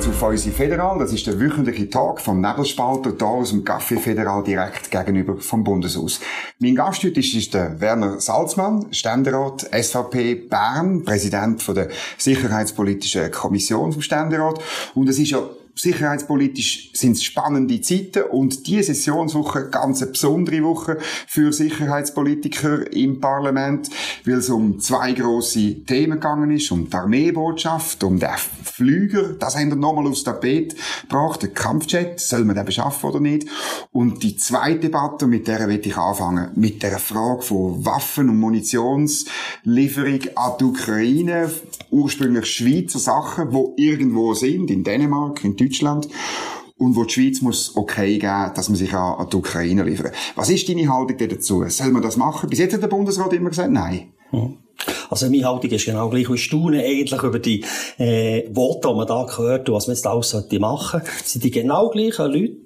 willkommen zu Fäusi Federal. Das ist der wöchentliche Tag vom Nebelspalter hier aus dem Café Federal direkt gegenüber vom Bundeshaus. Mein Gast heute ist, ist der Werner Salzmann, Ständerat SVP Bern, Präsident von der Sicherheitspolitischen Kommission vom Ständerat. Und es ist ja sicherheitspolitisch sind es spannende Zeiten und die Sessionswoche ganz eine besondere Woche für Sicherheitspolitiker im Parlament, weil es um zwei große Themen gegangen ist, um die Armeebotschaft, um den Flüger, das haben wir nochmal aufs Tapet gebracht, den Kampfjet, soll man den beschaffen oder nicht? Und die zweite Debatte, mit der will ich anfangen, mit der Frage von Waffen- und Munitionslieferung an die Ukraine, ursprünglich Schweizer Sachen, wo irgendwo sind, in Dänemark, in Deutschland und wo die Schweiz muss okay geben, dass man sich an, die Ukraine liefert. Was ist deine Haltung dazu? Soll man das machen? Bis jetzt hat der Bundesrat immer gesagt, nein. Mhm. Also meine Haltung ist genau gleich. Ich staune eigentlich über die äh, Worte, die man da gehört und was man jetzt alles sollte machen sollte. sind die genau gleichen Leute,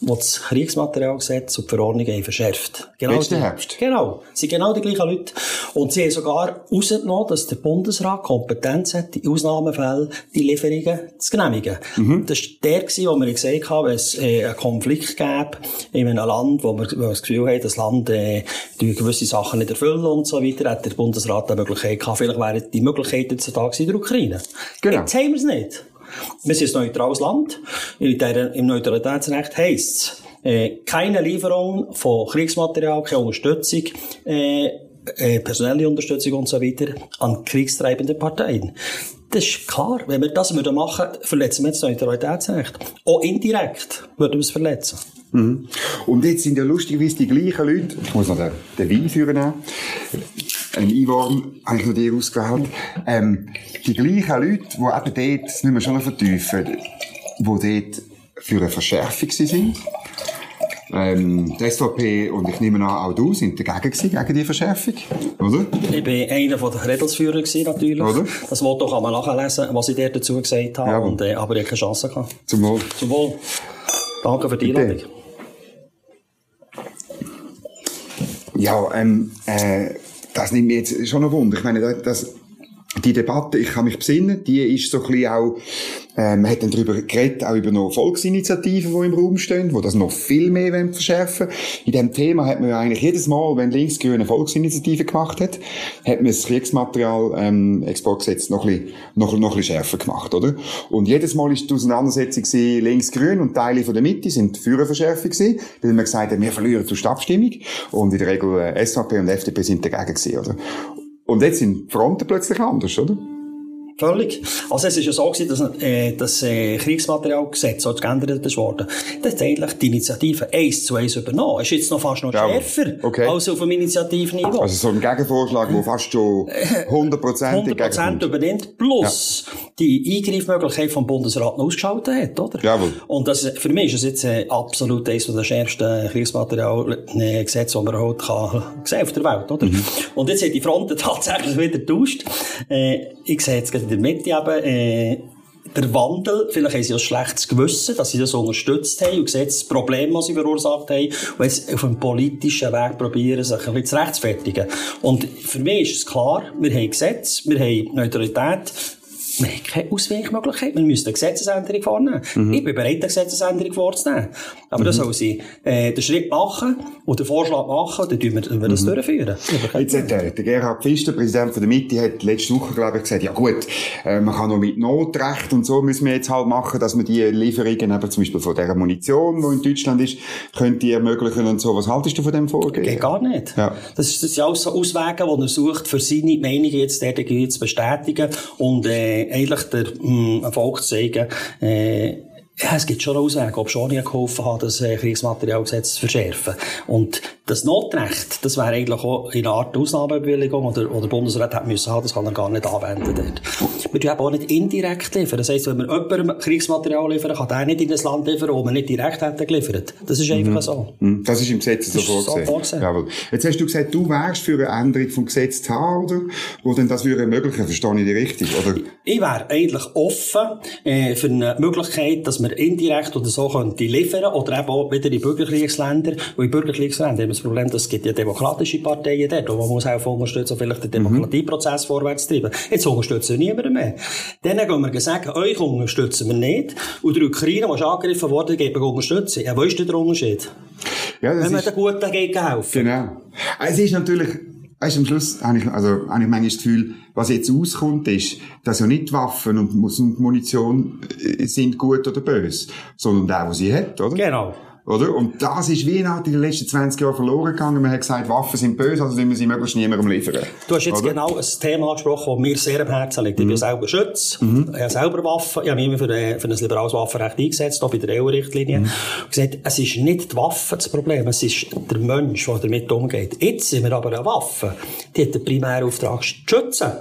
die das Kriegsmaterialgesetz und die Verordnung haben verschärft. Genau Letzten Herbst? Genau. sind genau die gleichen Leute. Und sie haben sogar rausgenommen, dass der Bundesrat Kompetenz hat, in Ausnahmefällen die Lieferungen zu genehmigen. Mhm. Das war der, wo wir gesagt haben, wenn es äh, einen Konflikt gäbe in einem Land, wo wir, wo wir das Gefühl haben, das Land äh, gewisse Sachen nicht erfüllen und so weiter, hat der Bundesrat eine Möglichkeit gehabt. Vielleicht wären die Möglichkeiten heutzutage in der Ukraine. Genau. Jetzt haben wir es nicht. Wir sind ein neutrales Land. In der, Im Neutralitätsrecht heisst es, äh, keine Lieferung von Kriegsmaterial, keine Unterstützung, äh, äh, personelle Unterstützung und so weiter an kriegstreibende Parteien. Das ist klar. Wenn wir das würden machen, verletzen wir das Neutralitätsrecht. Auch indirekt würden wir es verletzen. Mhm. Und jetzt sind ja lustigerweise die gleichen Leute, ich muss noch den, den Wein führen, ein Einwurm habe ich noch dir ausgewählt, ähm, die gleichen Leute, die eben dort, das müssen wir schon noch vertiefen, die dort für eine Verschärfung sind. Ähm, die SVP und ich nehme an, auch du sind dagegen gewesen, gegen die Verschärfung, oder? Ich bin einer der Redelsführer gewesen, natürlich. Oder? Das Wort kann man nachlesen, was ich dir dazu gesagt habe, ja. und, äh, aber ich habe keine Chance gehabt. Zum Wohl. Zum Wohl. Danke für die Einladung. Ja, ähm, äh, das nimmt mir jetzt schon ein Wunder. Ich meine, das, die Debatte, ich kann mich besinnen, die ist so ein bisschen auch ähm, man hat dann darüber geredet, auch über noch Volksinitiativen, die im Raum stehen, die das noch viel mehr verschärfen In diesem Thema hat man ja eigentlich jedes Mal, wenn Linksgrüne Volksinitiative gemacht hat, hat man das Kriegsmaterial ähm, Exportgesetz noch ein, bisschen, noch, noch ein bisschen schärfer gemacht, oder? Und jedes Mal ist die Auseinandersetzung Linksgrün und Teile von der Mitte sind für eine Verschärfung gewesen, weil man gesagt hat, wir verlieren zur Abstimmung und in der Regel äh, SVP und FDP sind dagegen gewesen, oder? Und jetzt sind die Fronten plötzlich anders, oder? Völlig. Also es ist ja so gewesen, dass äh, das äh, Kriegsmaterialgesetz so geändert ist worden. Das hat eigentlich die Initiative eins zu eins übernommen. Ist jetzt noch fast noch ja, schärfer okay. als auf dem Initiativniveau. Also so ein Gegenvorschlag, der fast schon 100 Prozent 100 übernimmt, plus ja. die Eingreifmöglichkeit vom Bundesrat ausgeschaltet hat, oder? Jawohl. Und das, für mich ist es jetzt äh, absolut eines der schärfsten Kriegsmaterialgesetze, die man heute kann, sehen auf der Welt, oder? Mhm. Und jetzt sind die Fronten tatsächlich wieder getauscht. Äh, ich sehe jetzt in der Mitte eben, äh, der Wandel, vielleicht haben sie ein schlechtes Gewissen, dass sie das unterstützt haben und sehen das Problem, das sie verursacht haben, und jetzt auf einem politischen Weg probieren, sich ein bisschen zu rechtfertigen. Und für mich ist es klar, wir haben Gesetz, wir haben Neutralität, wir haben keine Ausweichmöglichkeit. Wir müssen eine Gesetzesänderung vornehmen. Mhm. Ich bin bereit, eine Gesetzesänderung vorzunehmen. Aber mhm. dann soll sie äh, den Schritt machen und den Vorschlag machen, und dann tun wir, dann wir das mhm. durchführen. Jetzt hat der, der Gerhard Pfister, Präsident von der Mitte, hat letzte Woche, glaube ich, gesagt, ja gut, äh, man kann noch mit Notrecht und so müssen wir jetzt halt machen, dass wir die Lieferungen eben zum Beispiel von der Munition, die in Deutschland ist, können die ermöglichen und so. Was haltest du von dem Vorgehen? Geht gar nicht. Ja. Das, ist, das sind alles so Auswege, die er sucht, für seine Meinung jetzt der zu bestätigen und äh, eigentlich der mh, Erfolg zu zeigen, äh, ja, es gibt schon Auswege, ob schon ich geholfen habe, das äh, Kriegsmaterialgesetz zu verschärfen. Und das Notrecht, das wäre eigentlich auch in einer Art Ausnahmebewilligung, oder, oder der Bundesrat hat müssen haben, das kann er gar nicht anwenden dort. Wir tun auch nicht indirekt liefern. Das heisst, wenn wir jemandem Kriegsmaterial liefern, kann der nicht in das Land liefern, wo wir nicht direkt hätten geliefert. Das ist einfach mhm. so. Mhm. Das ist im Gesetz so vorgesehen. so vorgesehen. Jawohl. Jetzt hast du gesagt, du wärst für eine Änderung vom Gesetz zu haben, oder? Wo denn das würde ermöglichen? Verstehe ich dich richtig, oder? Ich wäre eigentlich offen, äh, für eine Möglichkeit, dass wir wir indirekt oder so könnte liefern oder eben auch wieder in Bürgerkriegsländer. Und in Bürgerkriegsländern haben wir das Problem, dass es gibt ja demokratische Parteien dort, wo man muss auch unterstützen, vielleicht den Demokratieprozess mhm. vorwärts treiben. Jetzt unterstützen wir niemanden mehr. Dann gehen wir sagen, euch unterstützen wir nicht. Und der Ukraine, die angegriffen wurde, geben wir Unterstützung. Ja, wo ist der Unterschied? Ja, Wenn wir den Guten dagegen helfen. Genau. Es ist natürlich, Weißt, am Schluss habe ich, also, habe ich manchmal das Gefühl, was jetzt auskommt, ist, dass ja nicht Waffen und Munition äh, sind gut oder böse, sondern der, was sie hat, oder? Genau. Oder? Und das ist wie in den letzten 20 Jahren verloren gegangen. Man hat gesagt, Waffen sind böse, also müssen wir sie möglichst niemandem liefern. Du hast jetzt oder? genau ein Thema angesprochen, das mir sehr am Herzen liegt. Mhm. Ich bin selber Schütz, mhm. ich habe selber Waffen, ich habe mich immer für, ein, für ein liberales Waffenrecht eingesetzt, auch bei der EU-Richtlinie. Mhm. gesagt, es ist nicht die Waffe das Problem, es ist der Mensch, der damit umgeht. Jetzt sind wir aber eine Waffe, die hat den primären Auftrag zu schützen.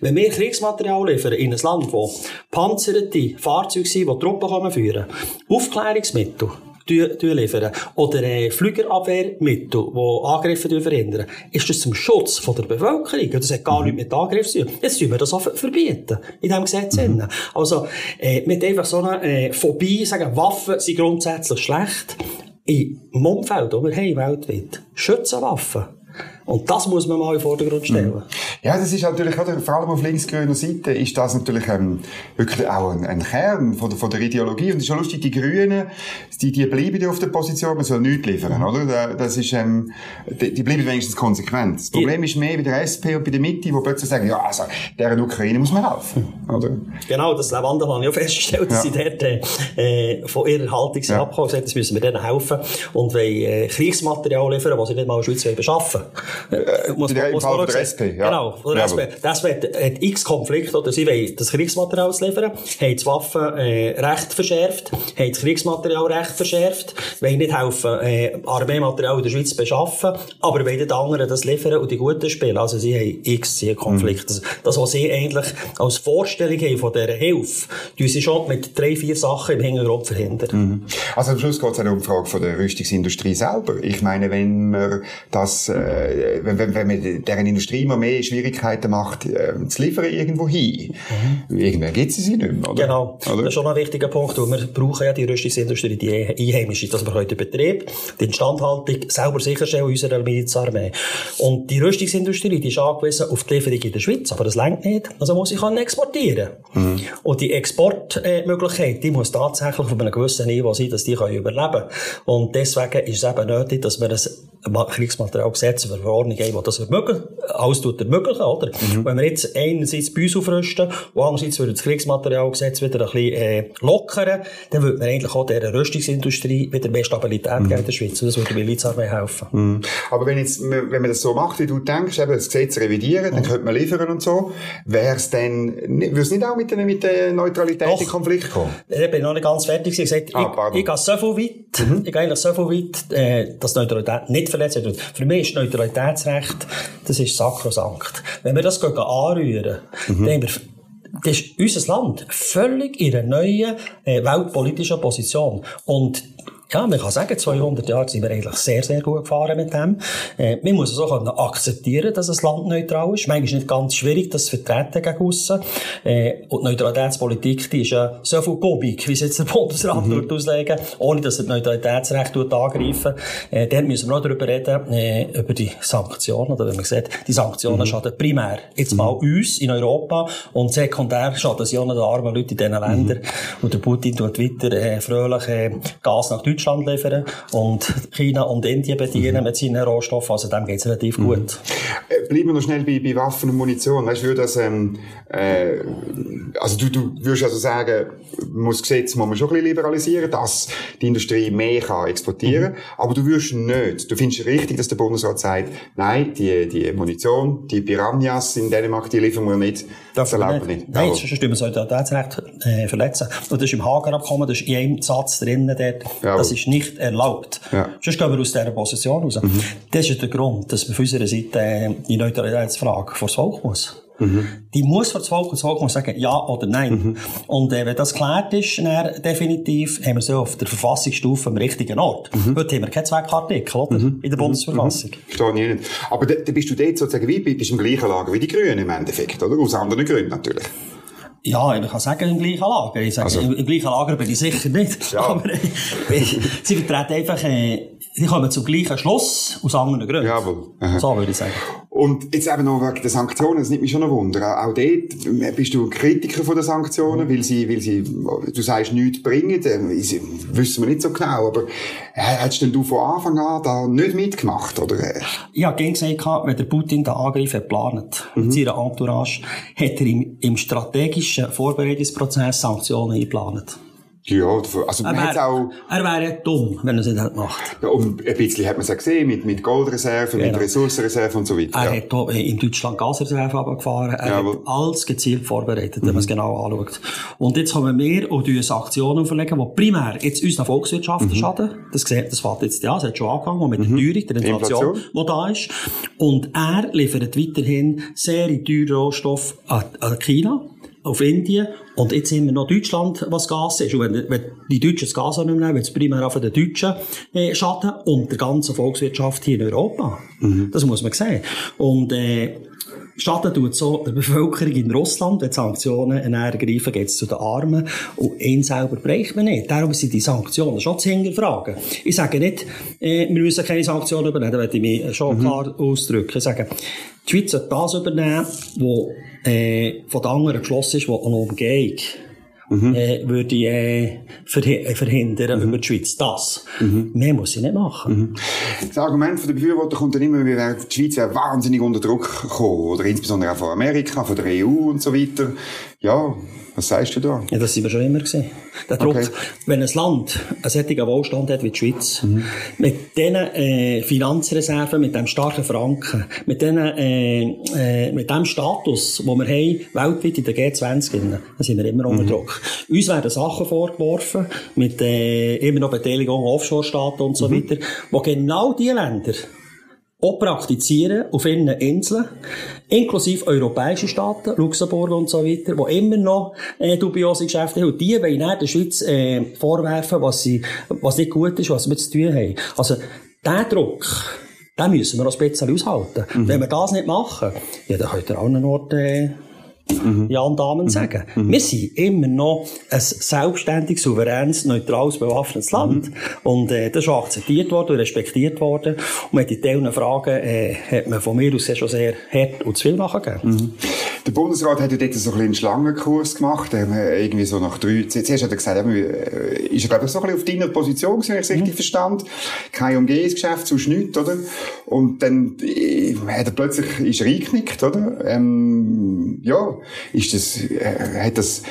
Wenn wir Kriegsmaterial liefern in ein Land, wo panzerte Fahrzeuge sind, die Truppen führen, Aufklärungsmittel, liefern oder äh, Flügerabwehrmittel, die Angriffe verhindern, ist das zum Schutz von der Bevölkerung. Das hat gar mhm. nichts mit Angriffen zu tun. Jetzt tun wir das auch verbieten, in diesem Gesetz. Mhm. Also, äh, mit einfach so einer äh, Phobie, sagen, Waffen sind grundsätzlich schlecht. Im Umfeld, wo wir haben, weltweit, schützen Waffen. Und das muss man mal in den Vordergrund stellen. Mhm. Ja, das ist natürlich, oder, vor allem auf linksgrüner Seite, ist das natürlich ähm, wirklich auch ein, ein Kern von der, von der Ideologie. Und es ist schon lustig, die Grünen, die, die bleiben ja auf der Position, man soll nichts liefern, mhm. oder? Das ist, ähm, die, die bleiben wenigstens konsequent. Das Problem ist mehr bei der SP und bei der Mitte, wo plötzlich sagen, ja, also, deren Ukraine muss man helfen, oder? Genau, das Lavanda haben ja festgestellt, dass ja. sie dort, äh, von ihrer Haltung ja. abgekommen sind, das müssen wir denen helfen und wollen, äh, Kriegsmaterial liefern, was sie nicht mal in der Schweiz beschaffen äh, muss, in muss der SP, ja. Genau, von der SP. Das wird, hat x Konflikte, oder sie wollen das Kriegsmaterial liefern, haben das Waffenrecht äh, verschärft, haben das Kriegsmaterialrecht verschärft, wollen nicht helfen, äh, Armeematerial in der Schweiz beschaffen, aber wollen den anderen das liefern und die Guten spielen. Also sie haben x Konflikte. Mhm. Das, was sie eigentlich als Vorstellung haben von dieser Hilfe, die sie schon mit drei, vier Sachen im Hintergrund verhindern. Mhm. Also am Schluss geht es auch um die Frage von der Rüstungsindustrie selber. Ich meine, wenn man das äh, wenn, wenn, wenn man deren Industrie immer mehr Schwierigkeiten macht, äh, zu liefern irgendwo hin, mhm. irgendwann gibt sie sie nicht mehr, oder? Genau. Oder? Das ist schon ein wichtiger Punkt, weil wir brauchen ja die Rüstungsindustrie, die einheimische, dass wir heute Betrieb, die Instandhaltung selber sicherstellen unserer Milizarmee. Und die Rüstungsindustrie, die ist angewiesen auf die Lieferung in der Schweiz, aber das längt nicht. Also muss ich exportieren. Mhm. Und die Exportmöglichkeit, die muss tatsächlich auf einem gewissen Niveau sein, dass die können überleben können. Und deswegen ist es eben nötig, dass wir ein Kriegsmaterialgesetz für Verordnung die das ermöglichen, alles tut ermöglichen, oder? Mhm. Wenn wir jetzt einerseits bei uns aufrüsten und andererseits würde das Kriegsmaterialgesetz wieder ein bisschen, äh, lockern, dann würde man eigentlich auch der Rüstungsindustrie wieder mehr Stabilität mhm. geben in der Schweiz. Und das würde der Milizarmee helfen. Mhm. Aber wenn jetzt, wenn man das so macht, wie du denkst, eben das Gesetz revidieren, dann mhm. könnte man liefern und so, wäre es dann, würde es nicht auch mit der, mit der Neutralität Doch. in Konflikt kommen? Ich bin noch nicht ganz fertig. Ich gesagt, ah, ich, ich gehe so viel weit, mhm. ich gehe eigentlich so viel weit, äh, dass Neutralität nicht verletzt wird. Für mich ist Neutralitätsrecht, das ist sakrosankt. Wenn wir das anrühren, mhm. dann wir das ist unser Land völlig in einer neuen äh, weltpolitischen Position. Und ja, man kann sagen, 200 Jahre sind wir eigentlich sehr, sehr gut gefahren mit dem. Äh, man muss es auch akzeptieren, dass ein Land neutral ist. Manchmal ist es nicht ganz schwierig, das zu vertreten gegen aussen. Äh, und die Neutralitätspolitik, die ist ja so viel Gobik, wie es jetzt der Bundesrat mhm. auslegen ohne dass er das Neutralitätsrecht angreifen äh, Dann müssen wir auch darüber reden, äh, über die Sanktionen. Oder wenn man sieht, die Sanktionen mhm. schaden primär jetzt mhm. mal uns in Europa und sekundär schaden sie auch den armen Leuten in diesen Ländern. Mhm. Und der Putin tut weiter äh, fröhlich äh, Gas nach Deutschland Deutschland liefern und China und Indien bedienen mhm. mit seinen Rohstoffen. Also dem geht es relativ mhm. gut. Äh, bleiben wir noch schnell bei, bei Waffen und Munition. Weißt du, das, ähm, äh, also du, du würdest also sagen, muss Gesetz muss man schon ein bisschen liberalisieren, dass die Industrie mehr kann exportieren. Mhm. Aber du würdest nicht. Du findest richtig, dass der Bundesrat sagt, nein, die, die Munition, die Piranhas in Dänemark, die liefern wir nicht. Das erlauben wir nicht. Nein, sonst stimmen wir Solidaritätsrecht äh, verletzen. Und das ist im Hager-Abkommen, das ist in einem Satz drinnen dort, ja, das ist nicht erlaubt. Ja. Sonst gehen wir aus dieser Position raus. Mhm. Das ist der Grund, dass man von unserer Seite äh, die Neutralitätsfrage vor das Volk muss. Mhm. Die muss vor das Volk und das Volk muss sagen, ja oder nein. Mhm. Und äh, wenn das geklärt ist, dann definitiv, haben wir so auf der Verfassungsstufe am richtigen Ort. Mhm. Heute haben wir keinen Zweckartikel, oder? Mhm. In der Bundesverfassung. Mhm. Verstehe ich nicht. Aber da, da bist du dort sozusagen wie, bist im gleichen Lager wie die Grünen im Endeffekt, oder? Aus anderen Gründen natürlich. Ja, ich kann sagen, im gleichen Lager. Ich sage, also, im, im, gleichen Lager bin ich sicher nicht. Ja. Aber äh, sie vertreten einfach, äh, sie kommen zum gleichen Schluss, aus anderen Gründen. Jawohl. Aha. So würde ich sagen. Und jetzt eben noch wegen der Sanktionen, das nimmt mich schon ein Wunder. Auch dort bist du Kritiker von den Sanktionen, mhm. weil sie, weil sie, du sagst, nichts bringen, wissen wir nicht so genau, aber äh, hättest denn du von Anfang an da nicht mitgemacht, oder? Ich habe gerne gesagt, wenn der Putin den Angriff geplant mhm. mit seiner Entourage, hat er im, im strategischen Vorbereitungsprozess Sanktionen eingeplant. Ja, also man er auch... Er wäre dumm, wenn er es nicht macht. Ja, und ein bisschen hat man es ja gesehen, mit, mit Goldreserven, genau. mit Ressourcenreserven und so weiter. Er ja. hat hier in Deutschland Gasreserven abgefahren. Er ja, hat alles gezielt vorbereitet, wenn mhm. man es genau anschaut. Und jetzt kommen wir und uns Aktionen auferlegen, die primär jetzt unseren Volkswirtschaften mhm. schaden. Das, sieht, das fällt jetzt, ja, das hat schon angefangen, mit mhm. der Teuerung, der Inflation, die da ist. Und er liefert weiterhin sehr teure Rohstoffe an, an China auf Indien. Und jetzt sind wir noch Deutschland, was Gas ist. Und wenn, wenn die Deutschen das Gas nehmen, wird es primär auf den Deutschen äh, schaden und der ganzen Volkswirtschaft hier in Europa. Mhm. Das muss man sehen. Und äh, Schaden tut so der Bevölkerung in Russland, wenn Sanktionen ergreifen, geht es zu den Armen und ihn selber bereicht man nicht. Darum sind die Sanktionen schon zu hinterfragen. Ich sage nicht, äh, wir müssen keine Sanktionen übernehmen, da werde ich mich schon mhm. klar ausdrücken. Ich sage, die Schweiz sollte das übernehmen, was äh, von den anderen geschlossen ist, wo eine Umgehung mhm. äh, würde äh, verhi verhindern mhm. über die Schweiz. Das. Mhm. Mehr muss ich nicht machen. Mhm. Das Argument der Befürworter kommt dann immer, wieder, die Schweiz wäre wahnsinnig unter Druck gekommen, oder insbesondere auch von Amerika, von der EU und so weiter. Ja, was sagst du da? Ja, das sind wir schon immer gesehen. Der Druck, okay. wenn ein Land einen solchen Wohlstand hat wie die Schweiz, mhm. mit diesen äh, Finanzreserven, mit dem starken Franken, mit, denen, äh, äh, mit dem Status, den wir haben, weltweit in der G20, dann sind wir immer unter mhm. Druck. Uns werden Sachen vorgeworfen, mit äh, immer noch Beteiligung Offshore-Staaten und so mhm. weiter, wo genau diese Länder auch praktizieren auf ihren Inseln, inklusive europäische Staaten, Luxemburg und so weiter, die immer noch äh, dubiose Geschäfte haben. Und die wollen dann der Schweiz äh, vorwerfen, was, sie, was nicht gut ist, was wir zu tun haben. Also, der Druck, den müssen wir noch bisschen aushalten. Mhm. Wenn wir das nicht machen, ja, dann könnt ihr auch einen Ort äh, mhm. ja und Damen mhm. sagen. Mhm. Wir sind immer noch ein selbstständig, souveränes, neutrales, bewaffnetes Land. Mhm. Und äh, das ist auch akzeptiert worden und respektiert worden. Und mit diesen Fragen äh, hat man von mir aus schon sehr hart und zu viel nachgegeben. Der Bundesrat hat ja dort so ein einen Schlangenkurs gemacht. irgendwie so nach drei, zuerst hat er gesagt, äh, ist er glaube ich so ein bisschen auf deiner Position, wenn ich es richtig mhm. verstand. Kein Umgehungsgeschäft, sonst nichts, oder? Und dann äh, hat er plötzlich, ist er eingeknickt, oder? Ähm, ja, ist das, äh, hat das,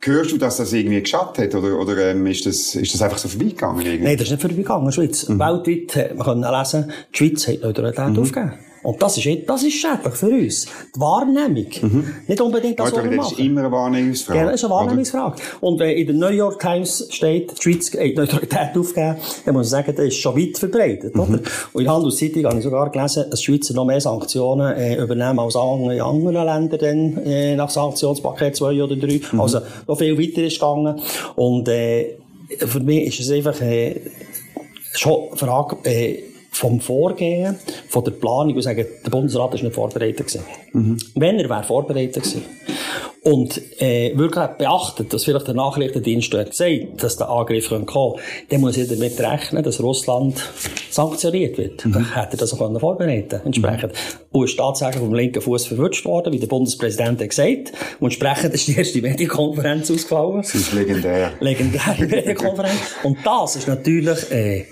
hörst du, dass das irgendwie geschadet hat, oder, oder ähm, ist, das, ist das einfach so vorbeigegangen? Irgendwie? Nein, das ist nicht vorbeigegangen, Schweiz. Mhm. Weltweit man lesen, die Schweiz hat Neutralität mhm. aufgegeben. Und das ist, das ist schädlich für uns. Die Wahrnehmung. Mhm. Nicht unbedingt das, was wir machen. Das ist immer eine Wahrnehmungsfrage. Ja, das ist eine Wahrnehmungsfrage. Und wenn in der New York Times steht, die Schweiz hat Neutralität aufgegeben, dann muss ich sagen, das ist schon weit verbreitet, mhm. oder? Und in der Handelszeitung habe ich sogar gelesen, dass die Schweizer noch mehr Sanktionen äh, übernehmen als andere, andere Länder dann, äh, nach Sanktionspaket 2 oder 3. Mhm. Also, noch viel weiter ist gegangen. Und, äh, für mich ist es einfach, äh, schon eine Frage, äh, vom Vorgehen, von der Planung und sagen, der Bundesrat ist nicht vorbereitet gewesen. Mhm. Wenn er wäre vorbereitet gewesen und äh, wirklich beachtet, dass vielleicht der Nachrichtendienst hat gesagt, dass der Angriff kommen könnte, dann muss er damit rechnen, dass Russland sanktioniert wird. Mhm. Dann hätte er das auch vorbereiten entsprechend. Mhm. Und ist tatsächlich vom linken Fuß verwünscht worden, wie der Bundespräsident hat gesagt. Und entsprechend ist die erste Medienkonferenz ausgefallen. Das ist legendär. Legendäre Medienkonferenz. Und das ist natürlich... Äh,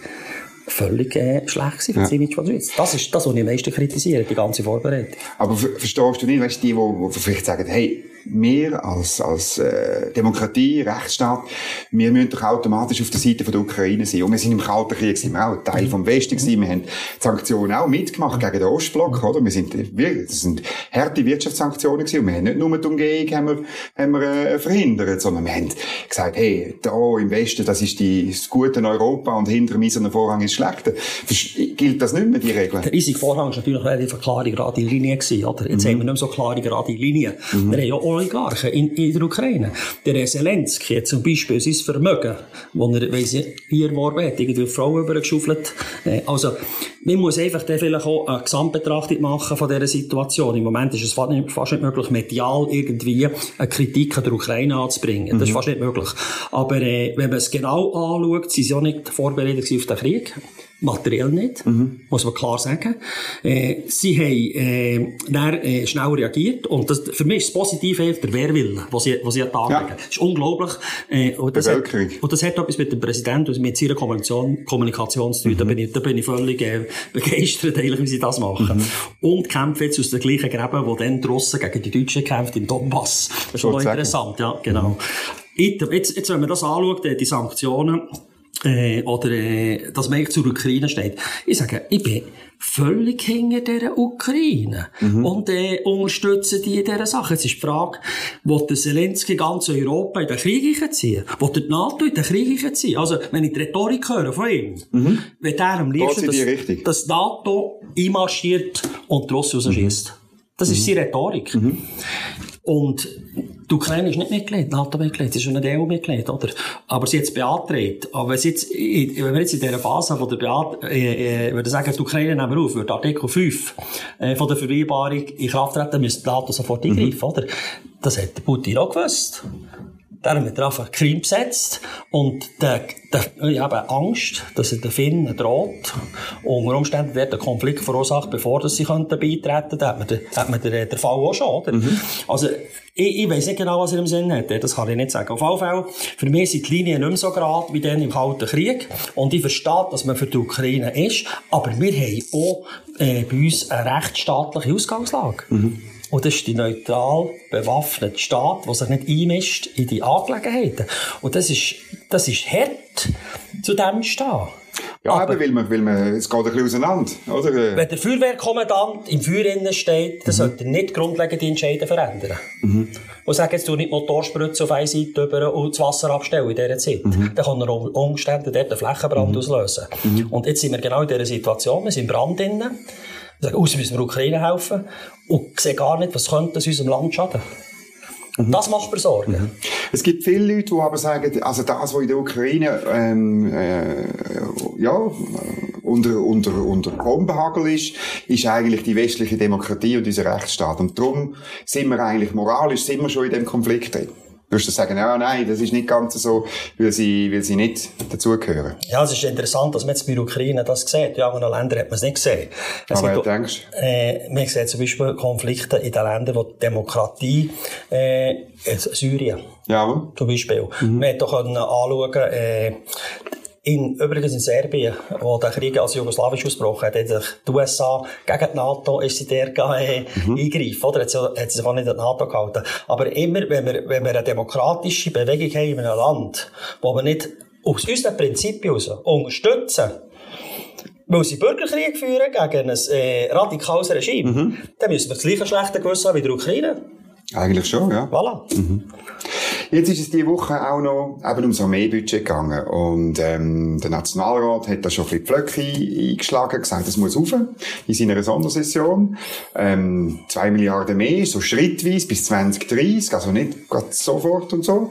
völlig äh, schlecht für das Image von der Schweiz. Das ist das, was ich am meisten kritisiere, die ganze Vorbereitung. Aber verstehst du nicht, weißt du, die, die, vielleicht sagen, hey, wir als, als äh, Demokratie, Rechtsstaat, wir müssen doch automatisch auf der Seite von der Ukraine sein. Und wir sind im Kalten Krieg, sind wir auch Teil vom Westen gewesen. Wir haben Sanktionen auch mitgemacht gegen den Ostblock, oder? Wir sind, wir, das sind harte Wirtschaftssanktionen gewesen. Und wir haben nicht nur die Umgehung haben wir, haben wir, äh, verhindert, sondern wir haben gesagt, hey, da im Westen, das ist die, das gute Europa und hinter dem eisernen Vorhang ist schlechte. Gilt das nicht mehr, die Regeln? Der eiserne Vorhang war natürlich eine klare, gerade Linie gewesen, oder? Jetzt mhm. haben wir nicht mehr so klare, gerade Linie. Mhm. Wir haben ja Oligarchen in, in der Ukraine. Der Zelensky hat zum Beispiel sein Vermögen, wo er, weiss ich, hier morgen hat, irgendwie Frauen übergeschaufelt. Äh, also, man muss einfach dann vielleicht auch eine Gesamtbetrachtung machen von dieser Situation. Im Moment ist es fast nicht, fast nicht möglich, medial irgendwie eine Kritik an der Ukraine anzubringen. Das ist mhm. fast nicht möglich. Aber äh, wenn man es genau anschaut, sind sie auch nicht vorbereitet auf den Krieg materiell nicht, mhm. muss man klar sagen. Äh, sie haben äh, dann, äh, schnell reagiert und das, für mich ist das Positive der Wehrwille, was sie, was sie an Tag legen. Das ist unglaublich. Äh, und, das hat, und das hat etwas mit dem Präsidenten und mit seiner Kommunikation, Kommunikation zu tun. Mhm. Da, bin ich, da bin ich völlig äh, begeistert, eigentlich, wie sie das machen. Mhm. Und kämpfen jetzt aus den gleichen Gräben, wo dann die Russen gegen die Deutschen kämpft im Donbass. Das ist schon interessant, ja, genau. Jetzt, jetzt, wenn man das anschaut, äh, die Sanktionen, äh, oder äh, dass man zur Ukraine steht. Ich sage, ich bin völlig hinter dieser Ukraine mhm. und äh, unterstütze die in dieser Sache. Jetzt ist die Frage, will der Zelensky ganz Europa in den Krieg ziehen? Will der NATO in den Krieg ziehen? Also, wenn ich die Rhetorik höre von ihm, mhm. wenn er am liebsten, dass, dass NATO einmarschiert und die Russen rausschießt. Mhm. Das ist mhm. seine Rhetorik. Mhm. Und die Ukraine ist nicht Mitglied, NATO-Mitglied, sie ist nicht EU-Mitglied, oder? Aber sie hat es beantragt. Aber wenn, jetzt, wenn wir jetzt in dieser Phase von der Beat äh, äh, würde sagen, die Ukraine nehmen wir auf, würde Artikel 5 äh, von der Vereinbarung in Kraft treten, müsste die NATO sofort mhm. eingreifen, mhm. oder? Das hat der Putin auch gewusst. Darum hat er einfach Krim besetzt und der, der, ich habe Angst, dass er den Finnen droht und unter Umständen wird der Konflikt verursacht, bevor dass sie könnten beitreten. Da hat man, den, hat man den, den Fall auch schon, oder? Mhm. Also, ich, ich weiss nicht genau, was er im Sinn hat. Das kann ich nicht sagen. Auf jeden Fall, für mich sind die Linien nicht mehr so gerade wie dann im Kalten Krieg. Und ich verstehe, dass man für die Ukraine ist. Aber wir haben auch äh, bei uns eine rechtsstaatliche Ausgangslage. Mhm. Und das ist die neutral bewaffnete Staat, der sich nicht einmischt in die Angelegenheiten. Und das ist, das ist hart, zu dem stehen. Ja, aber, eben, weil man, weil man, es geht ein bisschen auseinander, oder? Wenn der Feuerwehrkommandant im Feuer innen steht, dann mhm. sollte er nicht grundlegend die Entscheidungen verändern. Mhm. Und sagen, jetzt tu nicht Motorspritzen auf eine Seite über und das Wasser abstellen in dieser Zeit. Mhm. Dann kann er unter Umständen dort einen Flächenbrand mhm. auslösen. Mhm. Und jetzt sind wir genau in dieser Situation, wir sind im Brand innen. Sagen, oh, müssen wir Ukraine helfen. Und sehen gar nicht, was könnte unserem Land schaden. Mhm. Das macht mir Sorgen. Mhm. Es gibt viele Leute, die aber sagen, also das, was in der Ukraine ähm, äh, ja, unter, unter, unter Bombenhagel ist, ist eigentlich die westliche Demokratie und dieser Rechtsstaat. Und darum sind wir eigentlich moralisch sind wir schon in dem Konflikt drin. Würdest du sagen, ja, nein, das ist nicht ganz so, weil sie, weil sie nicht dazugehören? Ja, es ist interessant, dass man jetzt bei der Ukraine das sieht. In anderen Ländern hat man es nicht gesehen. Es Aber du denkst? Äh, man sieht zum Beispiel Konflikte in den Ländern, wo die Demokratie, äh, Syrien. Ja. Zum Beispiel. Mhm. Man hat doch anschauen, äh, in, übrigens in Serbien, wo der Krieg als jugoslawisch ausgebrochen hat, hat sich die USA gegen die NATO ist sie der äh, mhm. eingreifen, oder? Hat sie, hat sie sich auch nicht an die NATO gehalten. Aber immer, wenn wir, wenn wir eine demokratische Bewegung haben in einem Land, wo wir nicht aus unseren Prinzipien heraus unterstützen, weil sie Bürgerkrieg führen gegen ein äh, radikales Regime, mhm. dann müssen wir das gleiche schlechte Gewissen haben wie die Ukraine. Eigentlich schon, ja. Voilà. Mhm. Jetzt ist es diese Woche auch noch eben ums Armeebudget gegangen. Und ähm, der Nationalrat hat da schon ein bisschen Pflöcke eingeschlagen, gesagt, das muss rauf in seiner Sondersession. Ähm, zwei Milliarden mehr, so schrittweise bis 2030, also nicht gerade sofort und so.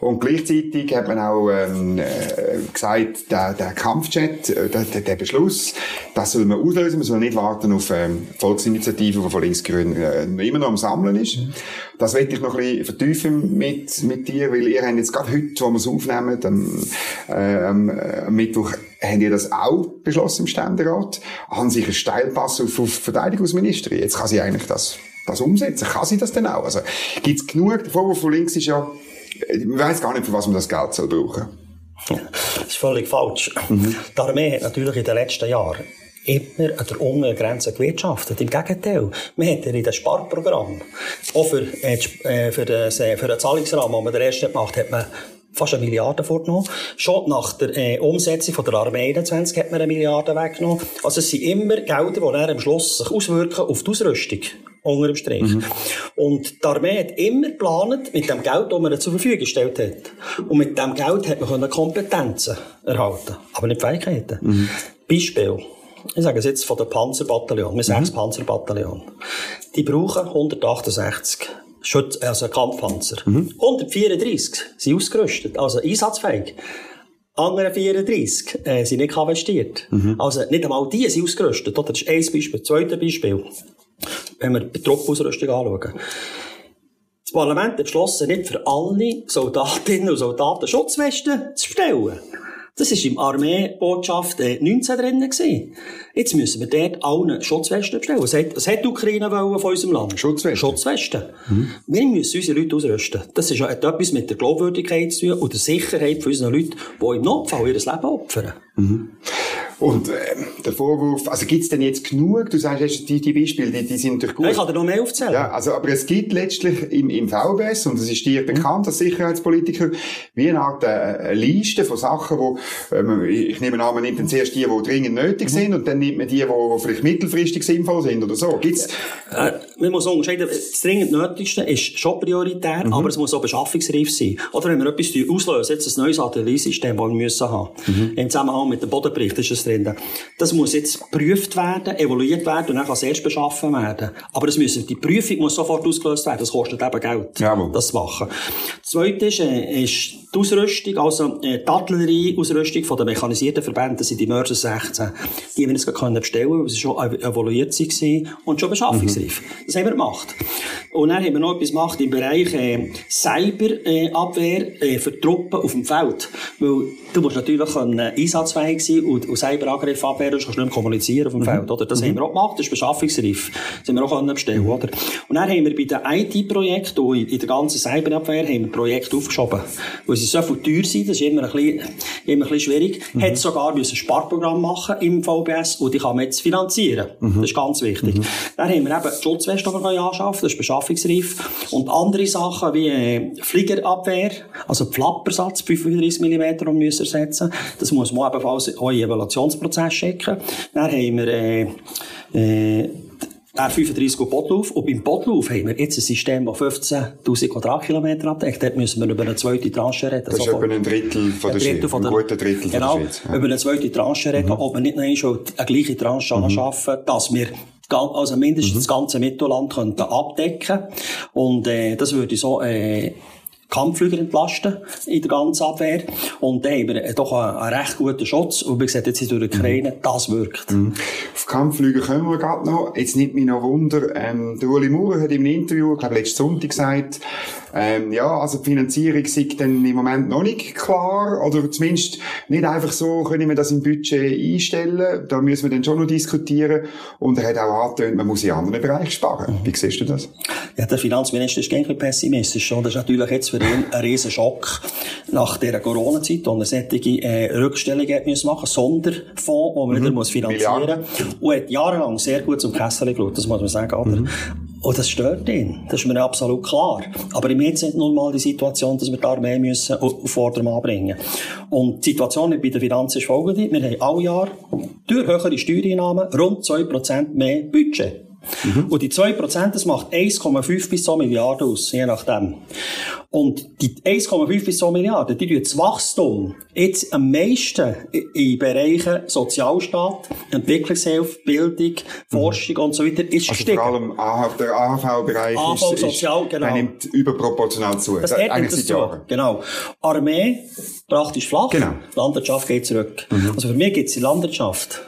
Und gleichzeitig hat man auch ähm, äh, gesagt, der, der Kampfjet, äh, der, der Beschluss, das soll man auslösen, man soll nicht warten auf ähm, Volksinitiative, die von Linksgrün äh, immer noch am Sammeln ist. Mhm. Das werde ich noch ein bisschen vertiefen mit, mit dir, weil ihr habt jetzt gerade heute, wo wir es aufnehmen, am, äh, am, am Mittwoch, habt ihr das auch beschlossen im Ständerat, haben sich einen Steilpass auf, auf Verteidigungsministerin. Jetzt kann sie eigentlich das, das umsetzen. Kann sie das denn auch? Also, gibt's genug? Der Vorwurf von links ist ja, man weiß gar nicht, für was man das Geld soll brauchen. Das ist völlig falsch. Mhm. Die Armee hat natürlich in den letzten Jahren immer an der unteren Grenze gewirtschaftet. Im Gegenteil. Man hat ja in das Sparprogramm, auch für, äh, für, das, äh, für den Zahlungsrahmen, den man der erste gemacht hat, man fast eine Milliarde vorgenommen. Schon nach der äh, Umsetzung von der Armee 21 hat man eine Milliarde weggenommen. Also es sind immer Gelder, die dann am Schluss sich auswirken auf die Ausrüstung. Unter dem Strich. Mhm. Und die Armee hat immer geplant mit dem Geld, das man zur Verfügung gestellt hat. Und mit dem Geld hat man Kompetenzen erhalten, aber nicht Fähigkeiten. Mhm. Beispiel ich sage es jetzt von der Panzerbataillon, wir sagen mhm. Panzerbataillon, die brauchen 168 Schutz, also Kampfpanzer. Mhm. 134 sind ausgerüstet, also einsatzfähig. Andere 34 äh, sind nicht investiert. Mhm. Also nicht einmal die sind ausgerüstet. Das ist ein Beispiel. Zweites Beispiel. Wenn wir die Truppausrüstung anschauen. Das Parlament hat beschlossen, nicht für alle Soldatinnen und Soldaten Schutzwesten zu stellen. Das war im Armeebotschaft äh, 19 drin. Gewesen. Jetzt müssen wir dort allen Schutzwesten bestellen. Was hat, was hat die Ukraine wollen von unserem Land? Schutzwesten. Schutzwesten. Mhm. Wir müssen unsere Leute ausrüsten. Das ist, hat etwas mit der Glaubwürdigkeit zu tun und der Sicherheit von unseren Leuten, die im Notfall ihr Leben opfern. Mhm. Und äh, der Vorwurf, also gibt's denn jetzt genug? Du sagst, die, die Beispiele, die, die sind natürlich gut. Ich kann dir noch mehr aufzählen. Ja, also, aber es gibt letztlich im, im VBS, und es ist dir bekannt als Sicherheitspolitiker, wie eine Art äh, Liste von Sachen, wo, ähm, ich nehme an, man nimmt dann zuerst die, die dringend nötig mhm. sind, und dann nimmt man die, die, die vielleicht mittelfristig sinnvoll sind oder so. Gibt's? Äh, man muss unterscheiden, das dringend Nötigste ist schon prioritär, mhm. aber es muss auch beschaffungsreif sein. Oder wenn wir etwas auslösen, jetzt ein neues Artilleriesystem, das wir müssen haben, mhm. im Zusammenhang mit dem Bodenbericht, ist das drin. Das muss jetzt geprüft werden, evaluiert werden und dann kann es erst beschaffen werden. Aber das müssen, die Prüfung muss sofort ausgelöst werden. Das kostet eben Geld, Jawohl. das zu machen. Das Zweite ist, äh, ist die Ausrüstung, also äh, die Artillerie-Ausrüstung den mechanisierten Verbänden, das sind die Mörser 16. Die haben wir jetzt können bestellen, weil sie schon evaluiert waren und schon beschaffungsreif. Mhm. Das haben wir gemacht. Und dann haben wir noch etwas gemacht im Bereich äh, Cyberabwehr äh, für Truppen auf dem Feld. Weil du musst natürlich können, äh, einsatzfähig sein und, und Cyberangriff abwehren, sonst kannst du nicht mehr kommunizieren auf dem mhm. Feld. Oder? Das mhm. haben wir auch gemacht, das ist beschaffungsreif. Das haben wir auch können bestellen, mhm. oder? Und dann haben wir bei den IT-Projekten und in, in der ganzen Cyberabwehr haben wir Projekte aufgeschoben. Weil sie so viel teuer sind, das ist immer ein bisschen, immer ein bisschen schwierig. Mhm. Hat sogar ein Sparprogramm machen im VBS und die kann man jetzt finanzieren. Mhm. Das ist ganz wichtig. Mhm. Dann haben wir eben die Schutzweste, die wir anschaffen das ist beschaffungsreif. Und andere Sachen wie äh, Fliegerabwehr, also Flappersatz 35 mm um müssen ersetzen. Das muss man ebenfalls in Evaluationsprozess checken. Dann haben wir äh, äh, R35 und Bottlauf. Und beim Bottlauf haben wir jetzt ein System, das 15.000 Quadratkilometer abdeckt. Dort müssen wir über eine zweite Tranche reden. Das ist etwa ein Drittel von der Schweiz. Ein guter Drittel genau, von der Schweiz. Ja. über eine zweite Tranche reden, mhm. ob wir nicht noch schon eine gleiche Tranche mhm. anschaffen, dass wir also mindestens mhm. das ganze Mittelland könnten abdecken. Und, äh, das würde so, äh, Kampfflüger entlasten in der ganzen Abwehr. Und da haben wir doch einen, einen recht guten Schutz. Und wie gesagt, jetzt in der Ukraine, mhm. das wirkt. Mhm. Auf Kampfflüger kommen wir gerade noch. Jetzt nimmt mich noch Wunder, ähm, der Uli Maurer hat im Interview, ich glaube letzten Sonntag gesagt, ähm, ja, also die Finanzierung ist dann im Moment noch nicht klar, oder zumindest nicht einfach so, können wir das im Budget einstellen, da müssen wir dann schon noch diskutieren. Und er hat auch angetönt, man muss in anderen Bereichen sparen. Wie siehst du das? Ja, der Finanzminister ist gängig pessimistisch. Und das ist natürlich jetzt für ihn ein riesen Schock nach dieser Corona-Zeit, wo er solche äh, Rückstellungen hat müssen machen Sonderfonds, wo man mhm. wieder muss finanzieren muss. Und hat jahrelang sehr gut zum Kessel geschaut, das muss man sagen. Oder? Mhm. Und das stört ihn. Das ist mir absolut klar. Aber im Jetzt sind nun mal die Situation, dass wir die Armee müssen auf Vordermann bringen. Und die Situation bei den Finanzen ist folgende. Wir haben alle Jahr durch höhere Steuereinnahmen rund 2% mehr Budget. Mhm. Und die 2%, das macht 1,5 bis 2 Milliarden aus, je nachdem. Und die 1,5 bis 2 Milliarden, die tun das Wachstum jetzt am meisten in Bereichen Sozialstaat, Entwicklungshilfe, Bildung, Forschung mhm. und so weiter ist also gestiegen. vor allem AHV, der AHV-Bereich AHV, ist, Sozial, genau. nimmt überproportional zu. Das eigentlich seit Jahren. Genau. Armee praktisch flach, genau. Landwirtschaft geht zurück. Mhm. Also für mich gibt es die Landwirtschaft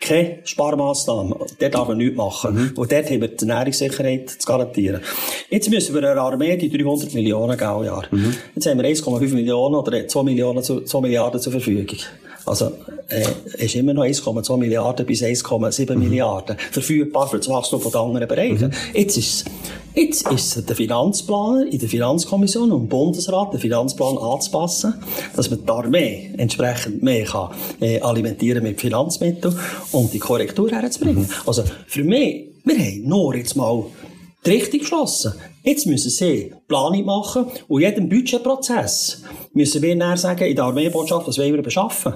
keine Sparmaßnahmen. Dort darf man nichts machen. Mhm. Und dort haben wir die Ernährungssicherheit zu garantieren. Jetzt müssen wir einer Armee die 300 Millionen geben Jahr. Mhm. Jetzt haben wir 1,5 Millionen oder 2, Millionen, 2 Milliarden zur Verfügung. Also, äh, ist immer noch 1,2 Milliarden bis 1,7 mhm. Milliarden verfügbar für das Wachstum von anderen Bereichen. Mhm. Jetzt ist Jetzt ist es der Finanzplaner in der Finanzkommission und im Bundesrat, den Finanzplan anzupassen, dass man die Armee entsprechend mehr kann, äh, alimentieren mit Finanzmitteln und die Korrektur herzubringen. Mhm. Also, für mich, wir haben nur jetzt mal die Richtung geschlossen. Jetzt müssen sie Planung machen und jedem Budgetprozess müssen wir dann sagen, in der Armeebotschaft, was wollen wir beschaffen.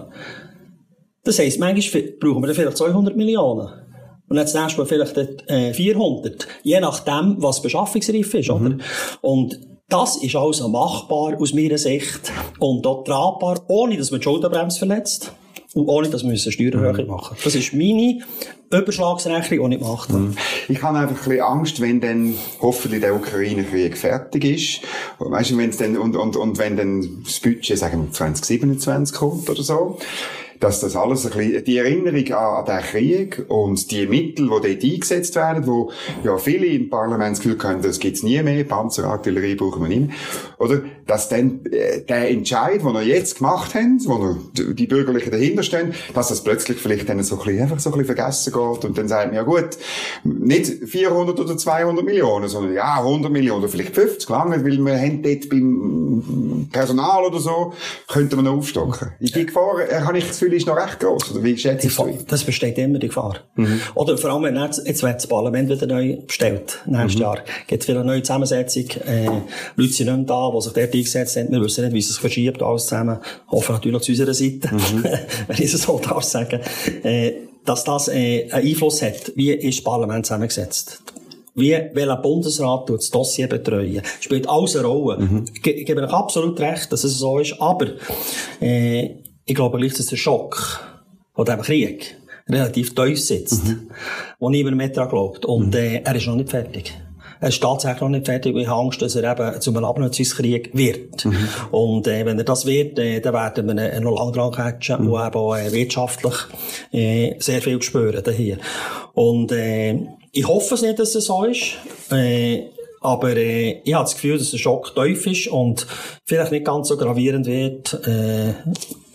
Das heisst, manchmal brauchen wir vielleicht 200 Millionen. Und dann das nächste Mal vielleicht äh, 400. Je nachdem, was beschaffungsreif ist, mhm. oder? Und das ist also machbar aus meiner Sicht und auch tragbar, ohne dass man die Schulterbremse verletzt. Und ohne, dass wir Steuererhöhung mhm. machen Das ist meine Überschlagsrechnung, die ich gemacht habe. Mhm. Ich habe einfach ein bisschen Angst, wenn dann hoffentlich der Ukraine-Krieg fertig ist. Weißt du, wenn es dann, und, und, und wenn dann das Budget, sagen wir, 2027 kommt oder so dass das alles ein bisschen, die Erinnerung an, den Krieg und die Mittel, die dort eingesetzt werden, wo ja viele im Parlament das Gefühl haben, das gibt's nie mehr, Panzerartillerie brauchen wir nicht mehr, oder? Dass dann äh, der Entscheid, den wir jetzt gemacht haben, wo wir, die Bürgerlichen dahinter stehen, dass das plötzlich vielleicht dann so ein bisschen, einfach so ein bisschen vergessen geht und dann sagt man, ja gut, nicht 400 oder 200 Millionen, sondern ja 100 Millionen oder vielleicht 50 lange, weil wir haben dort beim Personal oder so, könnte man noch aufstocken. Die Gefahr äh, habe ich das Gefühl, ist noch recht groß. Oder wie schätzt du Das besteht immer die Gefahr. Mhm. Oder vor allem, wenn jetzt, jetzt wird das Parlament wieder neu bestellt, nächstes mhm. Jahr. Gibt es wieder eine neue Zusammensetzung, äh, Leute sind nicht da, die sich dort eingesetzt haben. Wir wissen nicht, wie es sich verschiebt, alles zusammen. Hoffen natürlich zu unserer Seite, mhm. wenn ich es so darf sagen. Äh, dass das äh, einen Einfluss hat. Wie ist das Parlament zusammengesetzt? wie welcher Bundesrat das Dossier betreuen. Spielt alles eine Rolle. Mhm. Ich gebe euch absolut recht, dass es so ist, aber äh, ich glaube gleich, dass der Schock oder eben Krieg relativ tief sitzt, mhm. wo niemand mehr daran glaubt. Und mhm. äh, er ist noch nicht fertig. Er ist tatsächlich noch nicht fertig. Ich habe Angst, dass er eben zu einem Abnutzungskrieg wird. Mhm. Und äh, wenn er das wird, äh, dann werden wir ihn noch lange dran catchen mhm. und eben auch äh, wirtschaftlich äh, sehr viel spüren hier. Und äh, ich hoffe es nicht, dass es so ist. Äh, aber äh, ich habe das Gefühl, dass der Schock tief ist und vielleicht nicht ganz so gravierend wird. Äh,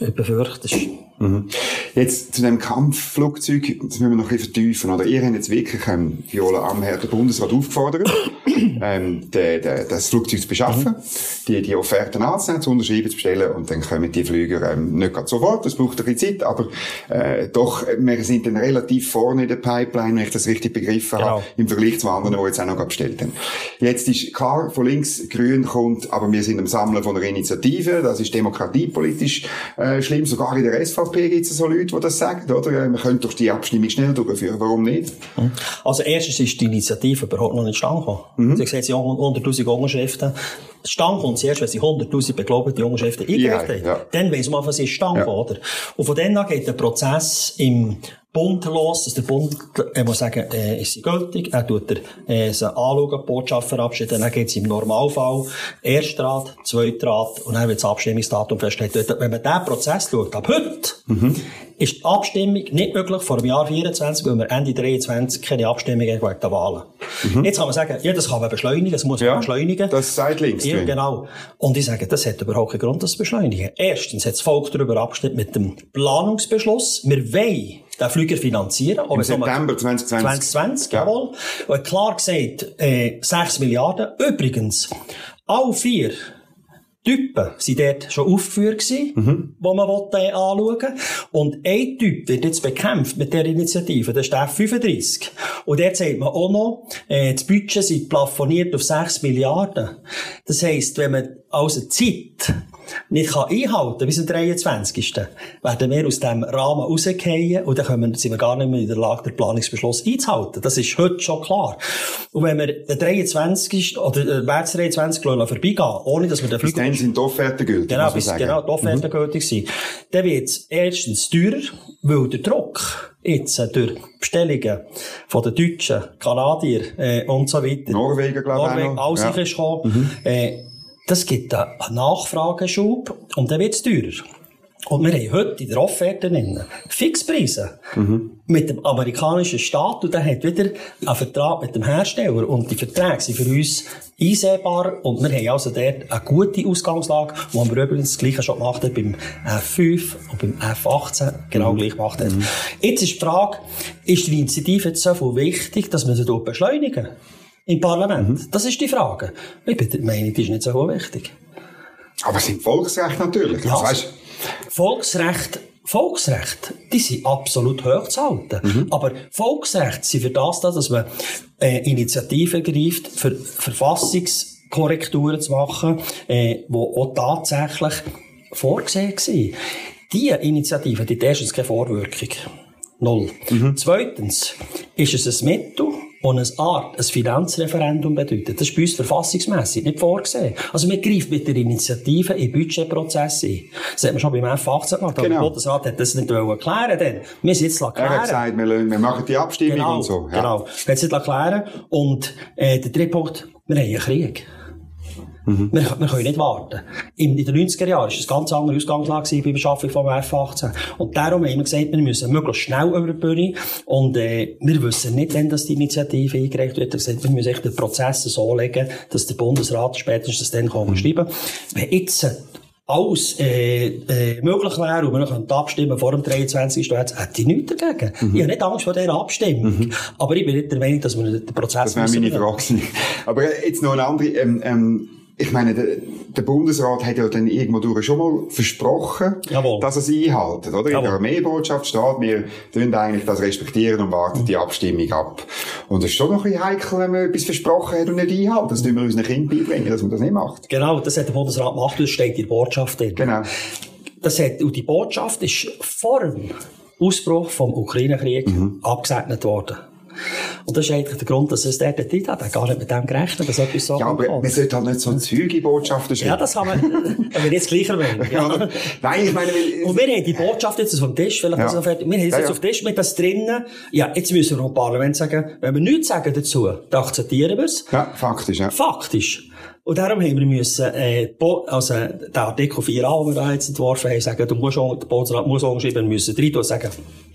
ich befürchte es. Mhm. Jetzt zu dem Kampfflugzeug, das müssen wir noch ein bisschen vertiefen. Oder ihr habt jetzt wirklich ähm, Viola Amher, der Bundesrat, aufgefordert, ähm, de, de, das Flugzeug zu beschaffen, mhm. die, die Offerten anzunehmen, zu unterschreiben, zu bestellen und dann kommen die Flüger ähm, nicht gerade sofort, das braucht ein bisschen Zeit, aber äh, doch, wir sind dann relativ vorne in der Pipeline, wenn ich das richtig begriffen genau. habe, im Vergleich zu anderen, die jetzt auch noch bestellt haben. Jetzt ist klar, von links grün kommt, aber wir sind am Sammeln von einer Initiative, das ist demokratiepolitisch äh, schlimm, sogar in der SVP SVP gibt es so Leute, die das sagen, oder? Man könnte doch die Abstimmung schnell durchführen. Warum nicht? Also erstens ist die Initiative überhaupt noch nicht stand gekommen. Mhm. Sie sehen, sie haben 100'000 Unterschriften. Stand kommt erst, wenn sie 100'000 beglaubigte Unterschriften eingereicht haben. Ja. Dann weiss man, was ist Stand ja. oder? Und von dann an geht der Prozess im Bund los, dass der Bund, er muss sagen, äh, ist sie gültig, er tut er, äh, sie anschauen, Botschaft verabschieden, dann geht es im Normalfall, Erstrat, Zweitrat, und dann wird das Abstimmungsdatum festgelegt. Wenn man diesen Prozess schaut, ab heute, mhm. ist die Abstimmung nicht möglich vor dem Jahr 24, weil wir Ende 23 keine Abstimmung wegen der Wahlen. Mhm. Jetzt kann man sagen, ja, das kann man beschleunigen, das muss man ja, beschleunigen. Das sagt links. Ja, genau. Und ich sage, das hat überhaupt keinen Grund, das zu beschleunigen. Erstens hat das Volk darüber abgestimmt mit dem Planungsbeschluss. Wir wollen den Flüger finanzieren. Im September 2020. 2020, ja. jawohl. Und klar gesagt, äh, 6 Milliarden. Übrigens, alle vier Typen sind dort schon aufgeführt gewesen, mhm. wo man wollte, äh, anschauen Und ein Typ wird jetzt bekämpft mit der Initiative, das ist der F35. Und dort sagt man auch noch, äh, das Budget sind plafoniert auf 6 Milliarden. Das heisst, wenn man also Zeit nicht kann einhalten bis zum 23. werden wir aus dem Rahmen rausgehen und dann können wir, sind wir gar nicht mehr in der Lage, den Planungsbeschluss einzuhalten. Das ist heute schon klar. Und wenn wir den 23. oder den März 23. vorbeigehen, ohne dass wir den Flug... Bis dann sind die Offerten gültig, Genau, bis, genau, die Offerten mhm. gültig sind. Dann wird es erstens teurer, weil der Druck jetzt äh, durch Bestellungen von den Deutschen, Kanadier äh, und so weiter. Norwegen, glaube ich. Norwegen, alles ja. ist gekommen. Mhm. Äh, das gibt einen Nachfrageschub und dann wird es teurer. Und wir haben heute in der Offerte Fixpreise mhm. mit dem amerikanischen Staat und der hat wieder einen Vertrag mit dem Hersteller und die Verträge sind für uns einsehbar und wir haben also dort eine gute Ausgangslage, wo wir übrigens das Gleiche schon gemacht haben beim F5 und beim F18 genau mhm. gleich gemacht haben. Mhm. Jetzt ist die Frage, ist die Initiative jetzt so viel wichtig, dass wir sie dort beschleunigen? Im Parlament? Mhm. Das ist die Frage. Ich bin der Meinung, die ist nicht so wichtig. Aber es sind Volksrechte natürlich. Ja, also, Volksrecht, Volksrechte, die sind absolut hochzuhalten. Mhm. Aber Volksrechte sind für das da, dass man äh, Initiativen greift, für Verfassungskorrekturen zu machen, äh, wo auch tatsächlich vorgesehen waren. Diese Initiative, die hat erstens keine Vorwirkung. Null. Mhm. Zweitens ist es ein Mittel, und eine Art, ein Finanzreferendum bedeutet. Das ist bei uns verfassungsmässig nicht vorgesehen. Also man greift mit der Initiative in Budgetprozesse ein. Das hat man schon beim F18 gemacht. Genau. Der Bundesrat hat das nicht klären denn Wir sind jetzt klären. Er hat gesagt, wir, wir machen die Abstimmung genau, und so. Ja. Genau. Wir haben es klären. Und äh, der dritte Punkt, wir haben einen Krieg. Mhm. Wir, wir, können nicht warten. In, in den 90er Jahren war es eine ganz andere Ausgangslage bei der Beschaffung vom F-18. Und darum haben wir gesagt, wir müssen möglichst schnell über die Bühne. Und äh, wir wissen nicht, wann die Initiative eingereicht wird. Wir gesagt, wir müssen den Prozess so legen, dass der Bundesrat spätestens dann kann mhm. schreiben kann. Wenn jetzt alles äh, äh, möglich wäre und wir noch abstimmen vor dem 23. März, hätte ich nichts dagegen. Mhm. Ich habe nicht Angst vor dieser Abstimmung. Mhm. Aber ich bin nicht der Meinung, dass wir den Prozess... Das wäre meine Frage Aber jetzt noch eine andere... Ähm, ähm ich meine, der, der, Bundesrat hat ja dann irgendwo durch schon mal versprochen, Jawohl. dass er sie einhalten, oder? Jawohl. In der Armeebotschaft steht, wir tun eigentlich das respektieren und warten die Abstimmung ab. Und es ist schon noch ein bisschen heikel, wenn man etwas versprochen hat und nicht einhalten. Das tun wir unseren Kindern beibringen, dass man das nicht macht. Genau, das hat der Bundesrat gemacht, das steht in der Botschaft drin. Genau. Das hat, und die Botschaft ist vor dem Ausbruch vom Ukraine-Krieg mhm. abgesegnet worden. Und das ist eigentlich der Grund, dass es dort nicht hat. Er hat gar nicht mit dem gerechnet, dass etwas so Ja, aber kommt. man sollte halt nicht so zügige Botschaften schreiben. Ja, das haben wir, wenn wir jetzt gleicher wollen. Ja. Nein, ich meine, weil, Und wir haben die Botschaft jetzt dem Tisch, vielleicht ja. fertig. Wir haben es ja, jetzt ja. auf dem Tisch mit das drinnen. Ja, jetzt müssen wir im Parlament sagen, wenn wir nichts sagen dazu, dann akzeptieren wir es. Ja, faktisch, ja. Faktisch. Und darum haben wir müssen, äh, also, den Artikel 4a, den wir da jetzt entworfen haben, sagen, du musst auch, der Bundesrat muss auch schreiben, müssen rein tun, sagen,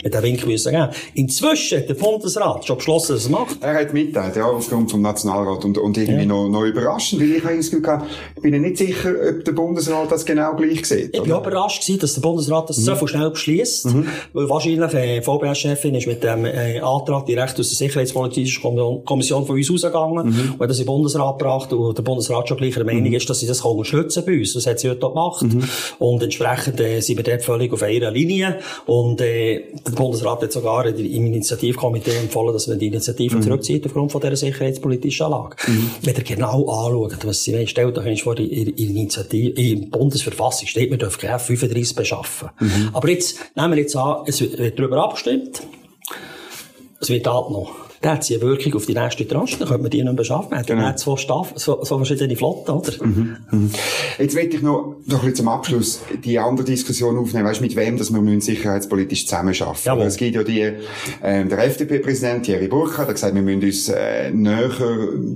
mit dem Wink müssen geben. Inzwischen hat der Bundesrat schon beschlossen, dass er es macht. Er hat mitteilt, ja, aufgrund vom Nationalrat und, und irgendwie ja. noch, noch überraschend, weil ich eigentlich das Gefühl hatte, ich bin nicht sicher, ob der Bundesrat das genau gleich sieht. Ich bin auch überrascht gewesen, dass der Bundesrat das mhm. so schnell beschließt, mhm. weil wahrscheinlich, äh, VBS-Chefin ist mit dem, äh, Antrag direkt aus der Sicherheitspolitischen Kommission von uns rausgegangen mhm. und hat das den Bundesrat gebracht und der Bundesrat schon gleich der Meinung mhm. ist, dass sie das unterstützen bei uns. Das hat sie heute gemacht. Mhm. Und entsprechend äh, sind wir dort völlig auf einer Linie. Und äh, der Bundesrat hat sogar im Initiativkomitee empfohlen, dass man die Initiative mhm. zurückzieht aufgrund von dieser sicherheitspolitischen Lage. Mhm. Wenn ihr genau anschaut, was sie stellt, dann vor, in, in, Initiative, in Bundesverfassung steht, wir dürfen kein F-35 beschaffen. Mhm. Aber jetzt nehmen wir jetzt an, es wird darüber abgestimmt. Es wird abgenommen dann hat sie eine Wirkung auf die nächste Tranche, dann könnte man die nicht mehr beschaffen. Man hat genau. dann zwei Staff, so, so verschiedene Flotten, oder? Mhm. Mhm. Jetzt möchte ich noch, noch ein bisschen zum Abschluss die andere Diskussion aufnehmen, weißt, mit wem, dass wir müssen sicherheitspolitisch zusammenarbeiten. Jawohl. Es gibt ja die, äh, der FDP-Präsident Thierry Burkhardt hat gesagt, wir müssen uns äh, näher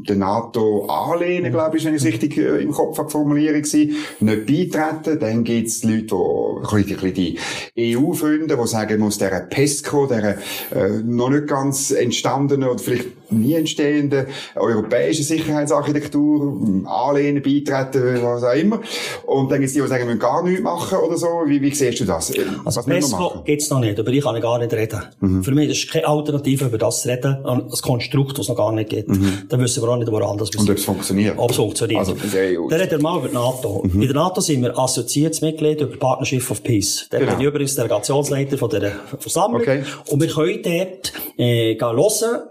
der NATO anlehnen, glaube ich, wenn ich es richtig äh, im Kopf habe formuliert nicht beitreten. Dann gibt es Leute, die, ein bisschen die EU-Freunde, die sagen, muss der PESCO, der äh, noch nicht ganz entstanden entstandenen oder vielleicht nie entstehenden europäischen Sicherheitsarchitektur anlehnen, beitreten, was auch immer. Und dann gibt es die, die sagen, wir müssen gar nichts machen oder so. Wie, wie siehst du das? Also PESCO gibt es noch nicht, über die kann ich gar nicht reden. Mhm. Für mich ist es keine Alternative, über das zu reden, ein Konstrukt, das es noch gar nicht gibt. Mhm. Dann wissen wir auch nicht, woran das Und ob es funktioniert. Ob es funktioniert. Also, Dann redet er mal über die NATO. Mhm. In der NATO sind wir assoziiertes Mitglied über Partnership of Peace. Da genau. bin ich übrigens Delegationsleiter von dieser Versammlung. Okay. Und wir können dort äh, gehen hören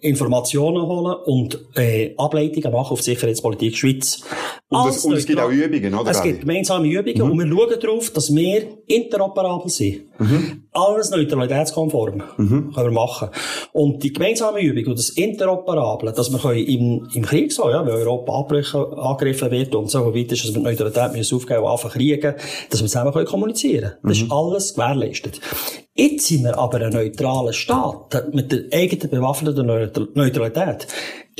Informationen holen und äh, Ableitungen machen auf Sicherheitspolitik Schweiz. Und, das, und es gibt auch Übungen, oder? Es gibt gemeinsame Übungen mhm. und wir schauen darauf, dass wir interoperabel sind. Mhm. Alles neutralitätskonform mhm. können wir machen. Und die gemeinsame Übung und das Interoperable, dass wir im, im Krieg so, ja, wenn Europa angegriffen wird und so weit ist, dass wir die Neutralität müssen aufgeben und anfangen kriegen, dass wir zusammen können kommunizieren können. Das ist mhm. alles gewährleistet. Jetzt sind wir aber ein neutraler Staat mit der eigenen bewaffneten Neutralität.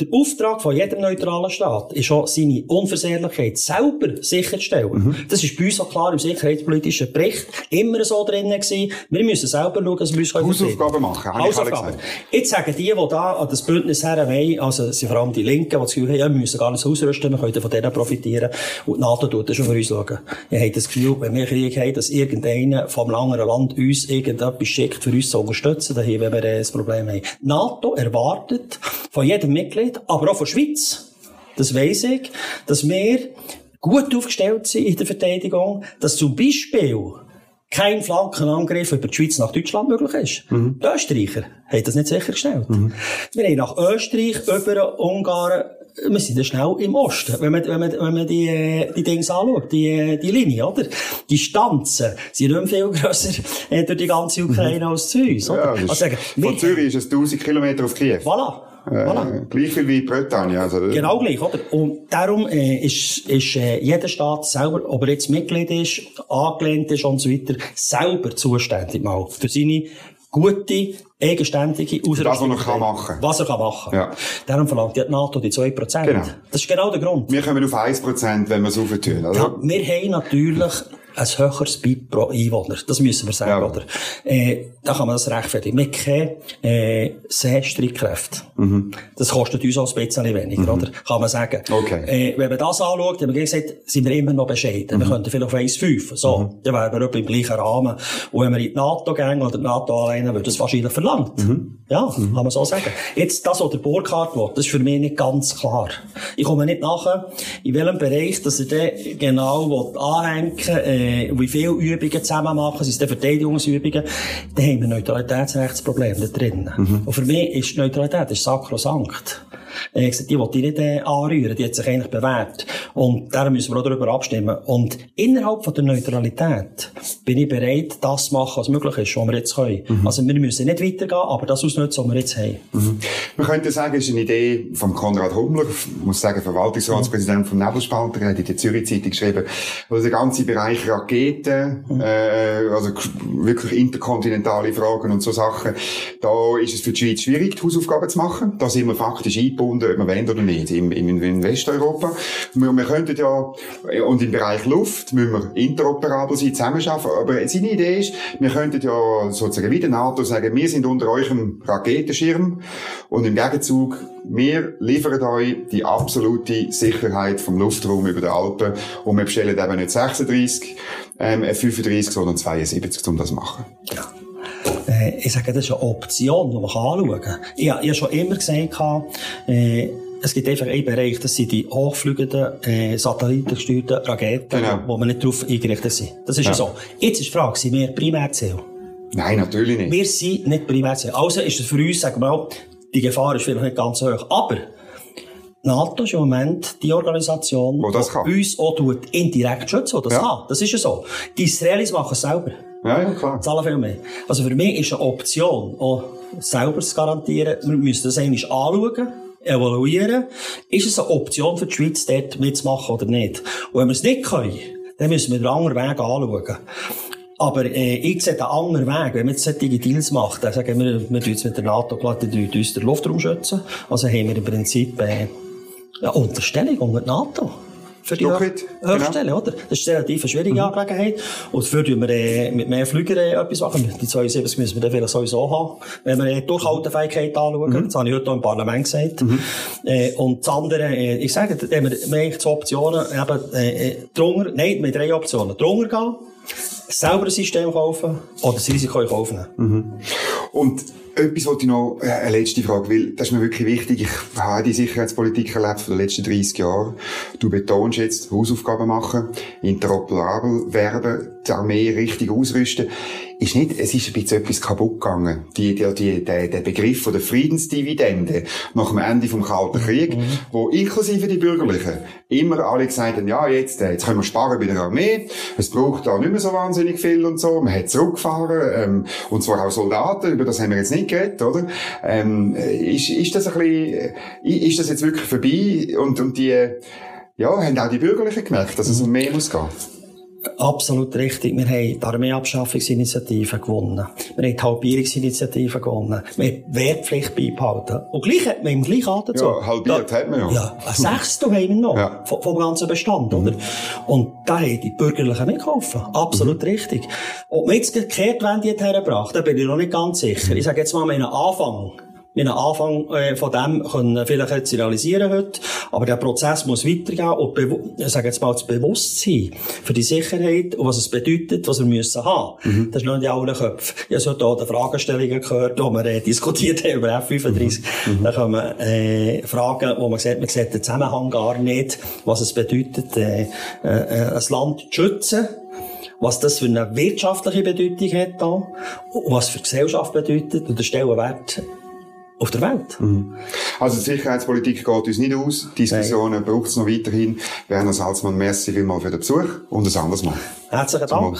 Der Auftrag von jedem neutralen Staat ist auch, seine Unversehrlichkeit selber sicherzustellen. Mhm. Das ist bei uns auch klar im sicherheitspolitischen Bericht immer so drin gewesen. Wir müssen selber schauen, dass wir uns Hausaufgaben machen, Hausaufgaben. Jetzt sagen die, die da an das Bündnis her wollen, also sind vor allem die Linken, die das Gefühl haben, ja, wir müssen gar nicht ausrüsten, wir können von denen profitieren. Und die NATO tut das schon für uns schauen. Wir haben das Gefühl, wenn wir Krieg haben, dass irgendeiner vom anderen Land uns irgendetwas schickt, für uns zu unterstützen, dann haben wir ein Problem haben. NATO erwartet von jedem Mitglied, Mitglied, aber auch von der Schweiz, das weiss ich, dass wir gut aufgestellt sind in der Verteidigung, dass zum Beispiel kein Flankenangriff über die Schweiz nach Deutschland möglich ist. Mhm. Die Österreicher haben das nicht sichergestellt. Mhm. Wir haben nach Österreich, über Ungarn, wir sind ja schnell im Osten, wenn man, wenn man, wenn man die, die Dinge anschaut, die, die Linie, oder? Die Stanzen sind nicht viel grösser äh, durch die ganze Ukraine mhm. als zu uns, oder? Ja, also sagen, von Zürich ist es 1000 Kilometer auf Kiew. Voilà. Äh, voilà. Viel wie Bretagne. Also, genau gleich, oder? Und darum äh, ist, ist äh, jeder Staat selber, ob er jetzt Mitglied ist, angelehnt ist und so weiter, selber zuständig mal für seine gute, eigenständige Ausrüstung. Was er kann machen Was er kann machen. Ja. Darum verlangt die NATO die 2%. Genau. Das ist genau der Grund. Wir kommen auf 1%, wenn wir es auftun, oder? Ja, wir haben natürlich ein höheres BIP pro Einwohner. Das müssen wir sagen, ja. oder? Äh, da kann man das rechtfertigen. Wir kennen, äh, Seestreitkräfte. Mhm. Das kostet uns auch ein bisschen weniger, mhm. oder? Kann man sagen. Okay. Äh, wenn man das anschaut, haben wir gesagt, sind wir immer noch bescheiden. Mhm. Wir könnten vielleicht auf 1,5. So. Mhm. Dann wären wir etwa im gleichen Rahmen. Und wenn wir in die NATO gehen oder die NATO alleine, wird das wahrscheinlich verlangt. Mhm. Ja, mhm. kann man so sagen. Jetzt, das, was der Burkhardt will, das ist für mich nicht ganz klar. Ich komme nicht nachher, in welchem Bereich, dass er dann genau anhängen will, äh, wie viele Übungen zusammen machen, sind es Verteidigungsübungen, dann haben wir Neutralitätsrechtsprobleme da drin. Mhm. Und für mich ist Neutralität ist sakrosankt. Äh, gesagt, die wollte ich nicht äh, anrühren, die hat sich eigentlich bewährt. Und darum müssen wir auch darüber abstimmen. Und innerhalb von der Neutralität bin ich bereit, das zu machen, was möglich ist, was wir jetzt können. Mhm. Also wir müssen nicht weitergehen, aber das ausnutzen, was wir jetzt haben. Mhm. Man könnte sagen, es ist eine Idee von Konrad Hummler, ich muss sagen, Verwaltungsratspräsident mhm. vom Nebelspalter, er hat in der Zürich Zeitung geschrieben, also der ganze Bereich Raketen, mhm. äh, also wirklich interkontinentale Fragen und so Sachen, da ist es für die Schweiz schwierig, die Hausaufgaben zu machen. Da sind wir faktisch eingebunden gebunden, ob wir wollen oder nicht, im, im, in Westeuropa. Wir, wir könnten ja, und im Bereich Luft müssen wir interoperabel sein, zusammenarbeiten, aber seine Idee ist, wir könnten ja sozusagen wie der NATO sagen, wir sind unter eurem Raketenschirm und im Gegenzug, wir liefern euch die absolute Sicherheit vom Luftraum über den Alpen und wir bestellen eben nicht 36, ähm, 35, sondern 72, um das zu machen. Ja äh, ich sage, das ist eine Option, die man anschauen kann. Ich, ich habe schon immer gesagt, äh, es gibt einfach einen Bereich, das sind die hochfliegenden, äh, satellitengesteuerten Raketen, genau. wo man nicht darauf eingerichtet sind. Das ist ja. so. Jetzt ist die Frage, sind wir Primärziel? Nein, natürlich nicht. Wir sind nicht Primärziel. Also ist es für uns, sagen wir mal, die Gefahr ist vielleicht nicht ganz hoch. Aber NATO ist im Moment die Organisation, die uns auch tut, indirekt schützen, die das ja. kann. Das ist ja so. Die Israelis machen es selber. Ja, ja, klar. Zahlen viel mehr. Also für mich ist eine Option, auch selber zu garantieren, wir müssen das eigentlich anschauen, evaluieren. Ist es eine Option für die Schweiz, dort mitzumachen oder nicht? Und wenn wir es nicht können, dann müssen wir den anderen Weg anschauen. Aber äh, ich sehe den anderen Weg. Wenn man jetzt solche Deals macht, dann sagen wir, wir tun jetzt mit der NATO glatt uns den Luftraum schützen. Also haben wir im Prinzip äh, eine Unterstellung unter der NATO für die Lockheed, Höchststelle, genau. oder? Das ist eine relativ schwierige mhm. Angelegenheit. Und dafür tun wir äh, mit mehr Flügern äh, etwas machen. Die 72 müssen wir dann vielleicht sowieso haben. Wenn wir äh, Durchhaltefähigkeit anschauen, mhm. das habe ich heute auch im Parlament gesagt. Mhm. Äh, und das andere, äh, ich sage, da haben wir, wir haben zwei Optionen, eben, äh, äh drunter, nein, wir haben drei Optionen. Drunter gehen, selber ein System kaufen oder das Risiko in Kauf nehmen. Mhm. Und etwas wollte ich noch, äh, eine letzte Frage, weil das ist mir wirklich wichtig. Ich habe die Sicherheitspolitik erlebt von den letzten 30 Jahren. Du betonst jetzt Hausaufgaben machen, interoperabel werden, die Armee richtig ausrüsten ist nicht, es ist ein bisschen etwas kaputt gegangen. Die, die, die, der, der Begriff von der Friedensdividende nach dem Ende vom Kalten Krieg, mhm. wo inklusive die Bürgerlichen immer alle gesagt haben, ja, jetzt, äh, jetzt können wir sparen bei der Armee, es braucht da nicht mehr so wahnsinnig viel und so, man hat zurückgefahren, ähm, und zwar auch Soldaten, über das haben wir jetzt nicht geredet, oder? Ähm, ist, ist das ein bisschen, äh, ist das jetzt wirklich vorbei und, und die, ja, haben auch die Bürgerlichen gemerkt, dass es um mehr muss gehen? Absolut richtig. Wir haben die Armeeabschaffungsinitiative gewonnen. Wir haben die Halbierungsinitiative gewonnen. Wir haben die Wehrpflicht beibehalten. Und gleich hat man im gleichen Atemzug. Ja, halbiert da, hat man ja. Ja, ein Sechstel haben wir noch. Ja. Vom, vom ganzen Bestand, mhm. oder? Und da haben die Bürgerlichen mitgeholfen. Absolut mhm. richtig. Ob wir jetzt die hergebracht, da bin ich noch nicht ganz sicher. Ich sage jetzt mal, meinen Anfang einen Anfang äh, von dem können vielleicht jetzt realisieren heute, aber der Prozess muss weitergehen und ich sage jetzt mal das Bewusstsein für die Sicherheit und was es bedeutet, was wir müssen haben. Mhm. Das ist noch nicht in allen Köpfen. Ich habe hier die Fragestellungen gehört, wo wir äh, diskutiert haben über F35. Mhm. Da kommen äh, Fragen, wo man sieht, man sieht den Zusammenhang gar nicht, was es bedeutet, äh, äh, ein Land zu schützen was das für eine wirtschaftliche Bedeutung hat da, und was für die Gesellschaft bedeutet und der Stellenwert auf der Welt. Mhm. Also die Sicherheitspolitik geht uns nicht aus. Diskussionen braucht es noch weiterhin. Werner Salzmann, merci vielmals für den Besuch und ein anderes Mal. Herzlichen Dank.